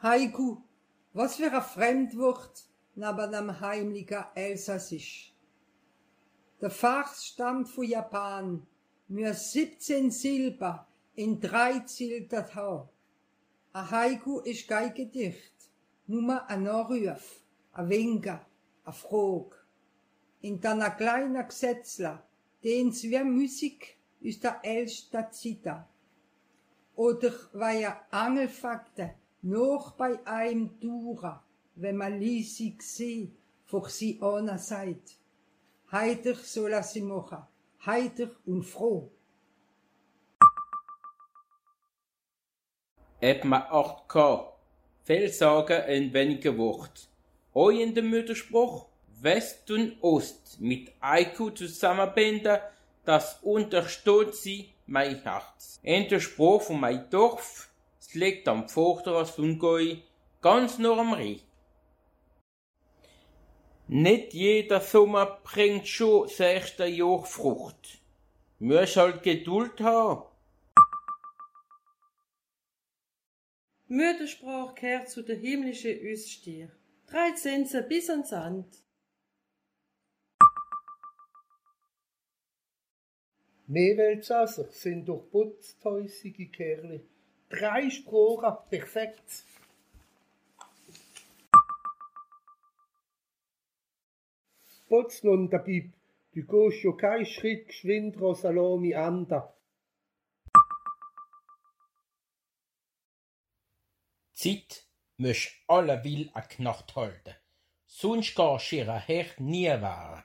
Haiku, was für ein Fremdwort neben dem heimlichen Elsassisch. Der Fachs stammt von Japan, nur 17 Silber in drei Ziltert haben. A Haiku ist kein Gedicht, nur ein Anruf, ein Winker, ein Frage. In deiner kleinen Gesetzler, den's wie Musik aus der ältesten Zeit. Oder weil ja Angelfakten noch bei einem Dura, wenn man liesig sieht, vor sie einer seid. Heiter soll er sie machen, heiter und froh. Etwa 8K. Viel sagen in wenigen Worten. Auch in dem Mütterspruch West und Ost mit Aiku zusammenbinden, das untersteht sie mein Herz. In der Spruch von mein Dorf, liegt am Vorderer Sungoi, ganz nur am Rhein. Nicht jeder Sommer bringt schon das erste Jahr Frucht. Muss halt Geduld haben. Muttersprache gehört zu der himmlischen Ausstier. Drei Zinsen bis ans Sand. Mehlweltsasser sind durch putztäusige Kerle. Drei Sprachen perfekt. Putz nun der Bib, du gehst ja keinen Schritt geschwind Salami anda. Zeit müsch alle will a Knacht halten. Sonst gehst ihrer Herr nie wahr.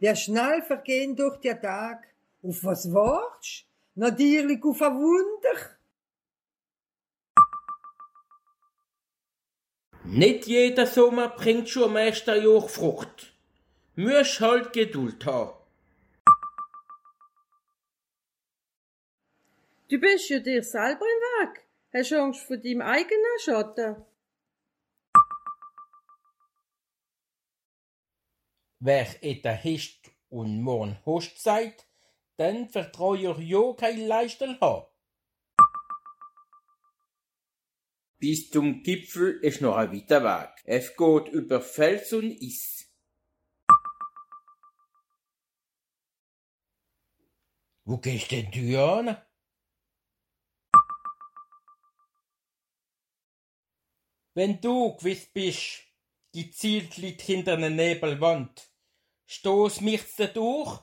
Der schnell vergehen durch der Tag. Auf was wartsch? Natürlich auf ein Wunder. Nicht jeder Sommer bringt schon am ersten Jahr Frucht. Müsch halt Geduld haben. Du bist ja dir selber im Weg. Hast Angst vor deinem eigenen Schatten. Wer etwa hist und morgen Hochzeit, dann vertraue ich ja kein Leistel haben. Bis zum Gipfel ist noch ein weiter Weg. Es geht über Fels und Eis. Wo gehst denn du an? Wenn du gewiss bist, die Ziel liegt hinter einer Nebelwand, stoß mich da durch